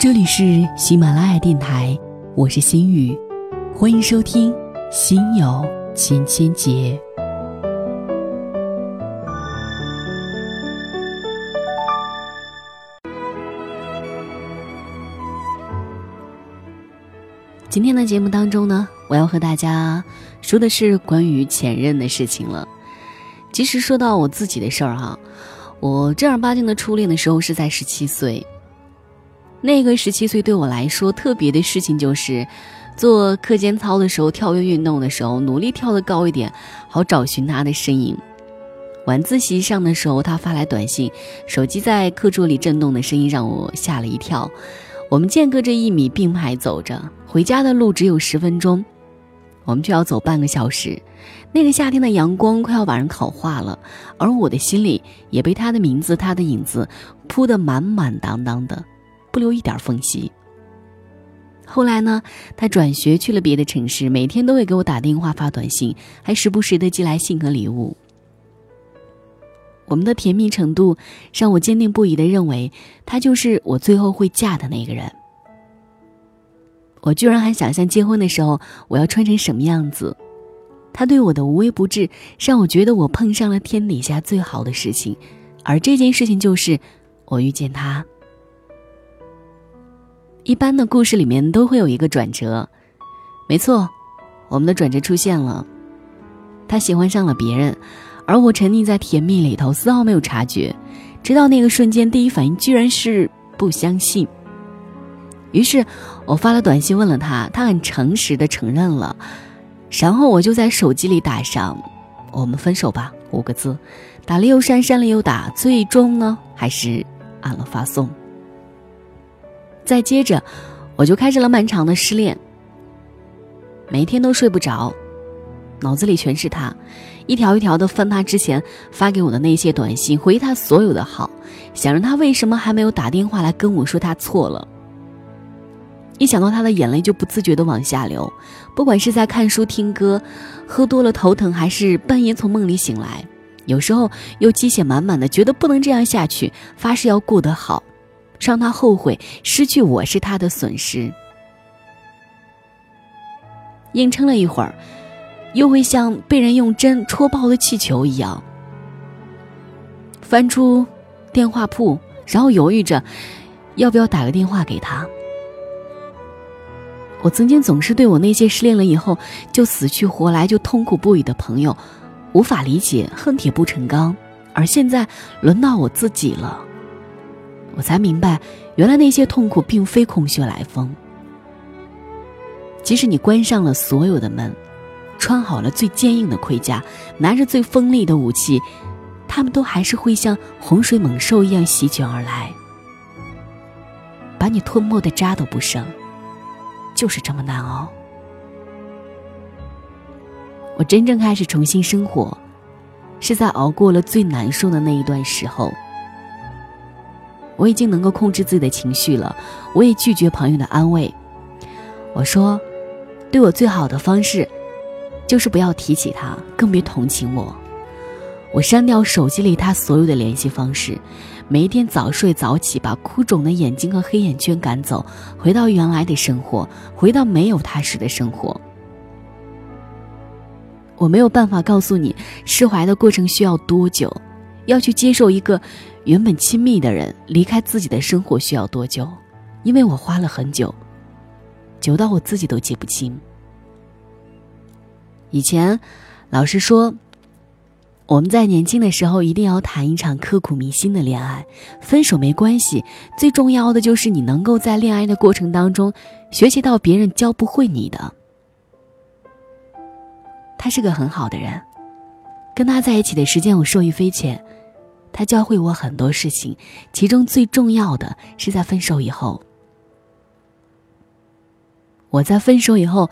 这里是喜马拉雅电台，我是心雨，欢迎收听《心有千千结》。今天的节目当中呢，我要和大家说的是关于前任的事情了。其实说到我自己的事儿哈，我正儿八经的初恋的时候是在十七岁。那个十七岁对我来说特别的事情就是，做课间操的时候、跳跃运动的时候，努力跳得高一点，好找寻他的身影。晚自习上的时候，他发来短信，手机在课桌里震动的声音让我吓了一跳。我们间隔着一米并排走着，回家的路只有十分钟，我们却要走半个小时。那个夏天的阳光快要把人烤化了，而我的心里也被他的名字、他的影子铺得满满当当的。不留一点缝隙。后来呢，他转学去了别的城市，每天都会给我打电话、发短信，还时不时的寄来信和礼物。我们的甜蜜程度让我坚定不移的认为，他就是我最后会嫁的那个人。我居然还想象结婚的时候我要穿成什么样子。他对我的无微不至，让我觉得我碰上了天底下最好的事情，而这件事情就是我遇见他。一般的故事里面都会有一个转折，没错，我们的转折出现了。他喜欢上了别人，而我沉溺在甜蜜里头，丝毫没有察觉。直到那个瞬间，第一反应居然是不相信。于是我发了短信问了他，他很诚实的承认了。然后我就在手机里打上“我们分手吧”五个字，打了又删，删了又打，最终呢，还是按了发送。再接着，我就开始了漫长的失恋。每天都睡不着，脑子里全是他，一条一条的翻他之前发给我的那些短信，回他所有的好，想着他为什么还没有打电话来跟我说他错了。一想到他的眼泪就不自觉的往下流，不管是在看书、听歌、喝多了头疼，还是半夜从梦里醒来，有时候又鸡血满满的觉得不能这样下去，发誓要过得好。让他后悔失去我是他的损失。硬撑了一会儿，又会像被人用针戳爆的气球一样，翻出电话簿，然后犹豫着要不要打个电话给他。我曾经总是对我那些失恋了以后就死去活来、就痛苦不已的朋友无法理解，恨铁不成钢，而现在轮到我自己了。我才明白，原来那些痛苦并非空穴来风。即使你关上了所有的门，穿好了最坚硬的盔甲，拿着最锋利的武器，他们都还是会像洪水猛兽一样席卷而来，把你吞没的渣都不剩。就是这么难熬。我真正开始重新生活，是在熬过了最难受的那一段时候。我已经能够控制自己的情绪了，我也拒绝朋友的安慰。我说，对我最好的方式，就是不要提起他，更别同情我。我删掉手机里他所有的联系方式，每一天早睡早起，把哭肿的眼睛和黑眼圈赶走，回到原来的生活，回到没有他时的生活。我没有办法告诉你，释怀的过程需要多久，要去接受一个。原本亲密的人离开自己的生活需要多久？因为我花了很久，久到我自己都记不清。以前，老师说，我们在年轻的时候一定要谈一场刻骨铭心的恋爱，分手没关系，最重要的就是你能够在恋爱的过程当中学习到别人教不会你的。他是个很好的人，跟他在一起的时间我受益匪浅。他教会我很多事情，其中最重要的是在分手以后。我在分手以后，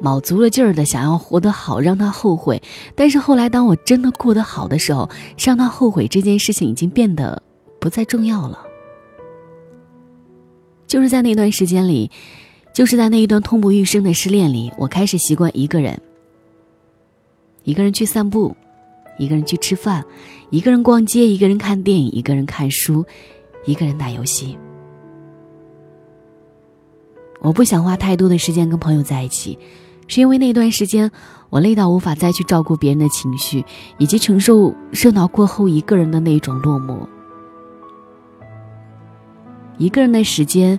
卯足了劲儿的想要活得好，让他后悔。但是后来，当我真的过得好的时候，让他后悔这件事情已经变得不再重要了。就是在那段时间里，就是在那一段痛不欲生的失恋里，我开始习惯一个人，一个人去散步。一个人去吃饭，一个人逛街，一个人看电影，一个人看书，一个人打游戏。我不想花太多的时间跟朋友在一起，是因为那段时间我累到无法再去照顾别人的情绪，以及承受热闹过后一个人的那种落寞。一个人的时间，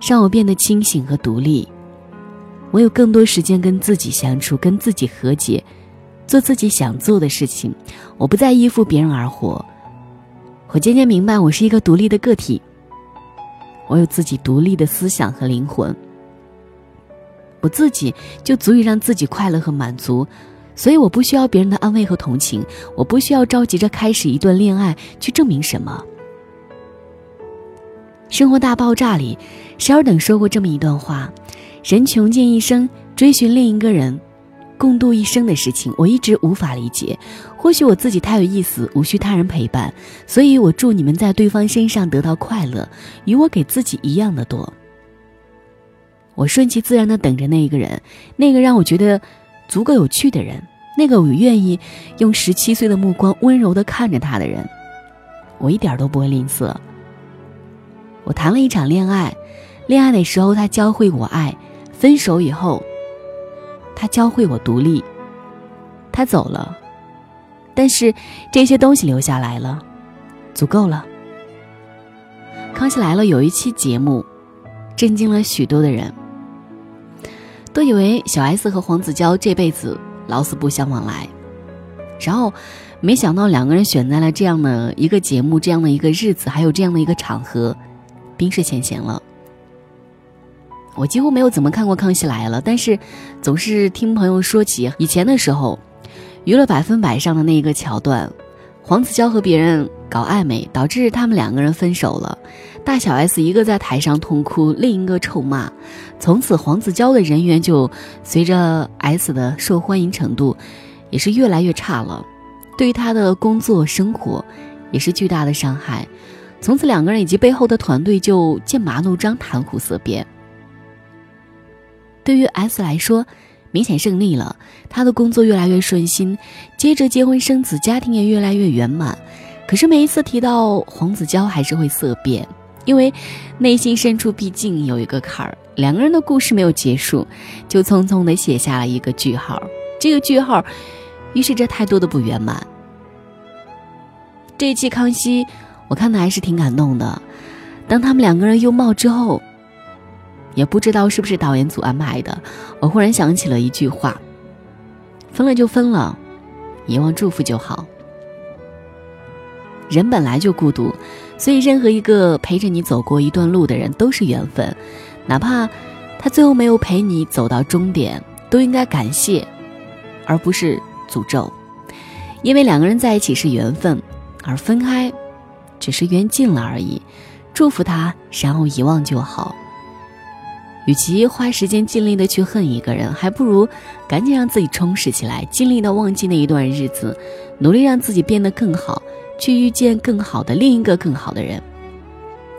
让我变得清醒和独立。我有更多时间跟自己相处，跟自己和解，做自己想做的事情。我不再依附别人而活。我渐渐明白，我是一个独立的个体。我有自己独立的思想和灵魂。我自己就足以让自己快乐和满足，所以我不需要别人的安慰和同情。我不需要着急着开始一段恋爱去证明什么。《生活大爆炸》里，希尔等说过这么一段话：人穷尽一生追寻另一个人，共度一生的事情，我一直无法理解。或许我自己太有意思，无需他人陪伴，所以我祝你们在对方身上得到快乐，与我给自己一样的多。我顺其自然的等着那一个人，那个让我觉得足够有趣的人，那个我愿意用十七岁的目光温柔的看着他的人，我一点都不会吝啬。我谈了一场恋爱，恋爱的时候他教会我爱，分手以后，他教会我独立。他走了，但是这些东西留下来了，足够了。康熙来了有一期节目，震惊了许多的人，都以为小 S 和黄子佼这辈子老死不相往来，然后没想到两个人选在了这样的一个节目，这样的一个日子，还有这样的一个场合。冰释前嫌了。我几乎没有怎么看过《康熙来了》，但是总是听朋友说起以前的时候，《娱乐百分百》上的那一个桥段，黄子佼和别人搞暧昧，导致他们两个人分手了。大小 S 一个在台上痛哭，另一个臭骂。从此，黄子佼的人缘就随着 S 的受欢迎程度，也是越来越差了，对于他的工作生活也是巨大的伤害。从此，两个人以及背后的团队就剑拔弩张、谈虎色变。对于 S 来说，明显胜利了，他的工作越来越顺心，接着结婚生子，家庭也越来越圆满。可是每一次提到黄子佼，还是会色变，因为内心深处毕竟有一个坎儿。两个人的故事没有结束，就匆匆的写下了一个句号。这个句号，预示着太多的不圆满。这一期康熙。我看的还是挺感动的。当他们两个人拥抱之后，也不知道是不是导演组安排的，我忽然想起了一句话：“分了就分了，遗忘祝福就好。”人本来就孤独，所以任何一个陪着你走过一段路的人都是缘分，哪怕他最后没有陪你走到终点，都应该感谢，而不是诅咒，因为两个人在一起是缘分，而分开。只是缘尽了而已，祝福他，然后遗忘就好。与其花时间尽力的去恨一个人，还不如赶紧让自己充实起来，尽力的忘记那一段日子，努力让自己变得更好，去遇见更好的另一个更好的人。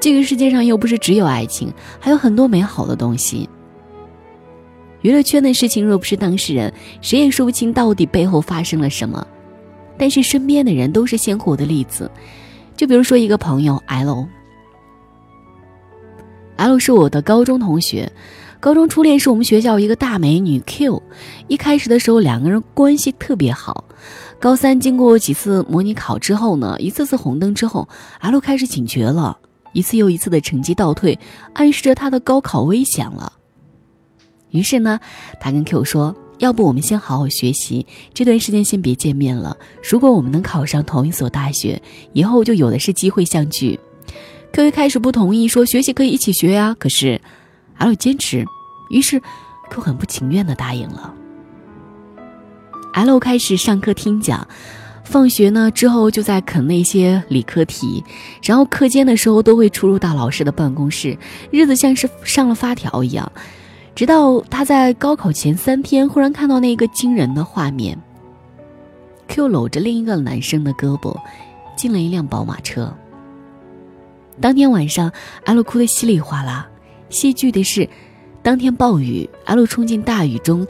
这个世界上又不是只有爱情，还有很多美好的东西。娱乐圈的事情，若不是当事人，谁也说不清到底背后发生了什么。但是身边的人都是鲜活的例子。就比如说一个朋友 L L 是我的高中同学，高中初恋是我们学校一个大美女 Q。一开始的时候两个人关系特别好，高三经过几次模拟考之后呢，一次次红灯之后，L 开始警觉了，一次又一次的成绩倒退，暗示着他的高考危险了。于是呢，他跟 Q 说。要不我们先好好学习，这段时间先别见面了。如果我们能考上同一所大学，以后就有的是机会相聚。Q 一开始不同意，说学习可以一起学呀。可是 L 坚持，于是 Q 很不情愿的答应了。L 开始上课听讲，放学呢之后就在啃那些理科题，然后课间的时候都会出入到老师的办公室，日子像是上了发条一样。直到他在高考前三天，忽然看到那个惊人的画面：Q 搂着另一个男生的胳膊，进了一辆宝马车。当天晚上阿露哭得稀里哗啦。戏剧的是，当天暴雨阿露冲进大雨中，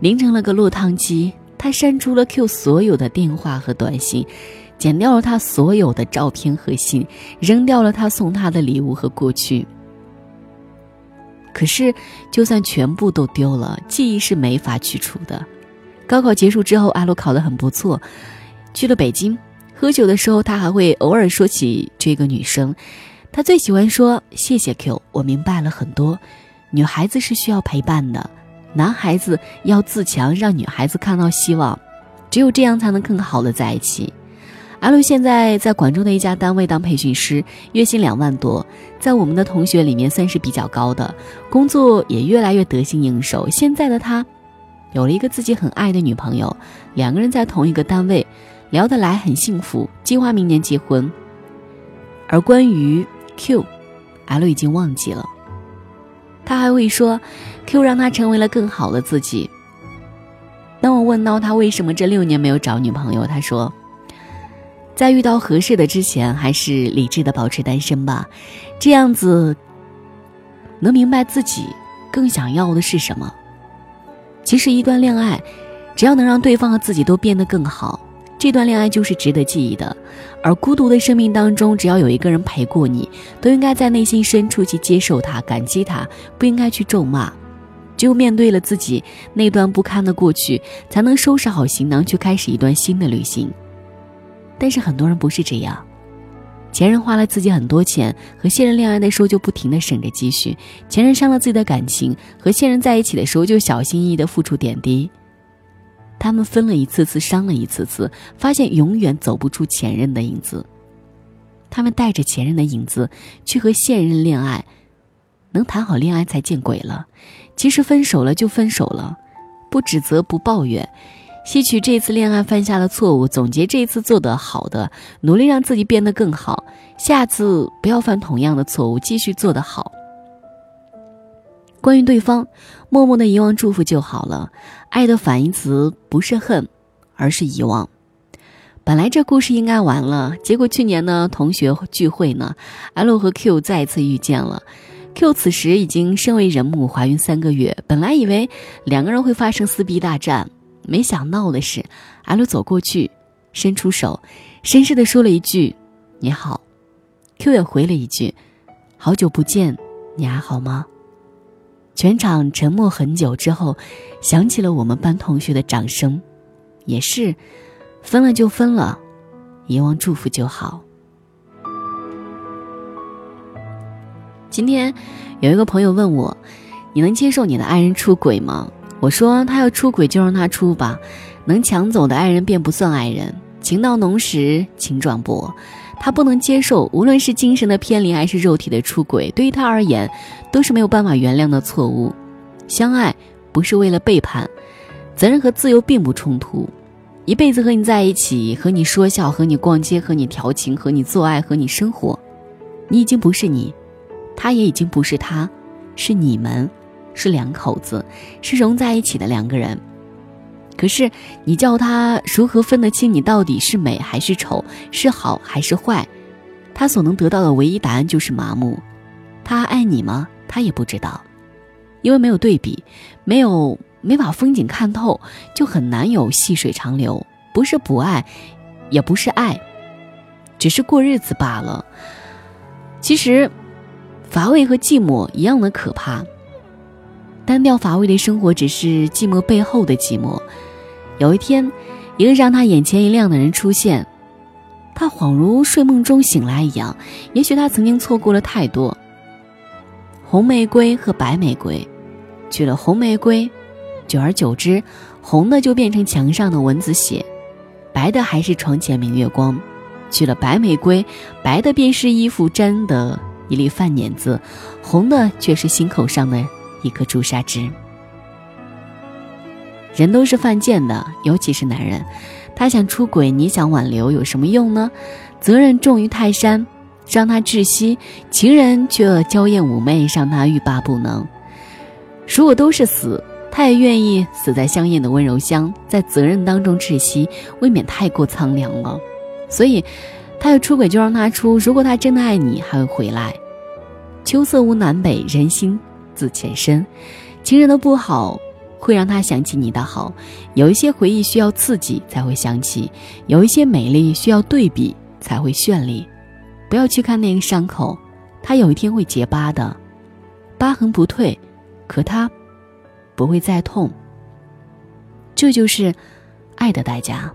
淋成了个落汤鸡。他删除了 Q 所有的电话和短信，剪掉了他所有的照片和信，扔掉了他送他的礼物和过去。可是就算全部都丢了，记忆是没法去除的。高考结束之后，阿洛考得很不错，去了北京。喝酒的时候，他还会偶尔说起这个女生。他最喜欢说：“谢谢 Q，我明白了很多。女孩子是需要陪伴的，男孩子要自强，让女孩子看到希望。只有这样，才能更好的在一起。”阿露现在在广州的一家单位当培训师，月薪两万多，在我们的同学里面算是比较高的，工作也越来越得心应手。现在的他。有了一个自己很爱的女朋友，两个人在同一个单位，聊得来，很幸福，计划明年结婚。而关于 Q，L 已经忘记了。他还会说，Q 让他成为了更好的自己。当我问到他为什么这六年没有找女朋友，他说，在遇到合适的之前，还是理智的保持单身吧，这样子能明白自己更想要的是什么。其实，一段恋爱，只要能让对方和自己都变得更好，这段恋爱就是值得记忆的。而孤独的生命当中，只要有一个人陪过你，都应该在内心深处去接受他、感激他，不应该去咒骂。只有面对了自己那段不堪的过去，才能收拾好行囊，去开始一段新的旅行。但是很多人不是这样。前任花了自己很多钱，和现任恋爱的时候就不停的省着积蓄；前任伤了自己的感情，和现任在一起的时候就小心翼翼的付出点滴。他们分了一次次，伤了一次次，发现永远走不出前任的影子。他们带着前任的影子去和现任恋爱，能谈好恋爱才见鬼了。其实分手了就分手了，不指责不抱怨。吸取这次恋爱犯下的错误，总结这次做得好的，努力让自己变得更好，下次不要犯同样的错误，继续做得好。关于对方，默默的遗忘祝福就好了。爱的反义词不是恨，而是遗忘。本来这故事应该完了，结果去年呢同学聚会呢，L 和 Q 再一次遇见了。Q 此时已经身为人母，怀孕三个月，本来以为两个人会发生撕逼大战。没想到的是，，L 走过去，伸出手，绅士的说了一句：“你好。”Q 也回了一句：“好久不见，你还好吗？”全场沉默很久之后，响起了我们班同学的掌声。也是，分了就分了，遗忘祝福就好。今天有一个朋友问我：“你能接受你的爱人出轨吗？”我说他要出轨就让他出吧，能抢走的爱人便不算爱人。情到浓时情转薄，他不能接受，无论是精神的偏离还是肉体的出轨，对于他而言都是没有办法原谅的错误。相爱不是为了背叛，责任和自由并不冲突。一辈子和你在一起，和你说笑，和你逛街，和你调情，和你做爱，和你生活，你已经不是你，他也已经不是他，是你们。是两口子，是融在一起的两个人。可是你叫他如何分得清你到底是美还是丑，是好还是坏？他所能得到的唯一答案就是麻木。他爱你吗？他也不知道，因为没有对比，没有没把风景看透，就很难有细水长流。不是不爱，也不是爱，只是过日子罢了。其实，乏味和寂寞一样的可怕。单调乏味的生活，只是寂寞背后的寂寞。有一天，一个让他眼前一亮的人出现，他恍如睡梦中醒来一样。也许他曾经错过了太多。红玫瑰和白玫瑰，娶了红玫瑰，久而久之，红的就变成墙上的蚊子血，白的还是床前明月光。娶了白玫瑰，白的便是衣服沾的一粒饭碾子，红的却是心口上的。一颗朱砂痣。人都是犯贱的，尤其是男人。他想出轨，你想挽留，有什么用呢？责任重于泰山，让他窒息；情人却娇艳妩媚，让他欲罢不能。如果都是死，他也愿意死在香艳的温柔乡，在责任当中窒息，未免太过苍凉了。所以，他要出轨就让他出。如果他真的爱你，还会回来。秋色无南北，人心。自前身，情人的不好会让他想起你的好。有一些回忆需要刺激才会想起，有一些美丽需要对比才会绚丽。不要去看那个伤口，它有一天会结疤的。疤痕不退，可它不会再痛。这就是爱的代价。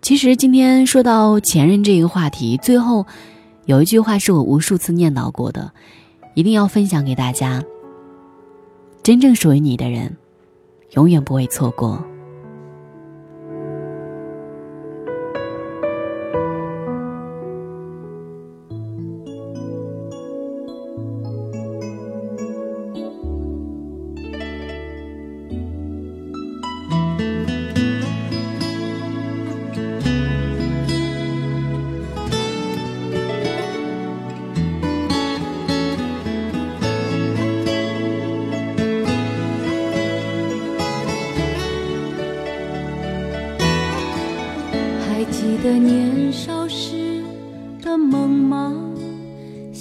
其实今天说到前任这个话题，最后有一句话是我无数次念叨过的，一定要分享给大家。真正属于你的人，永远不会错过。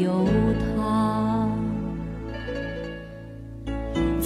有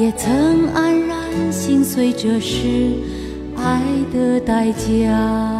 也曾黯然心碎，这是爱的代价。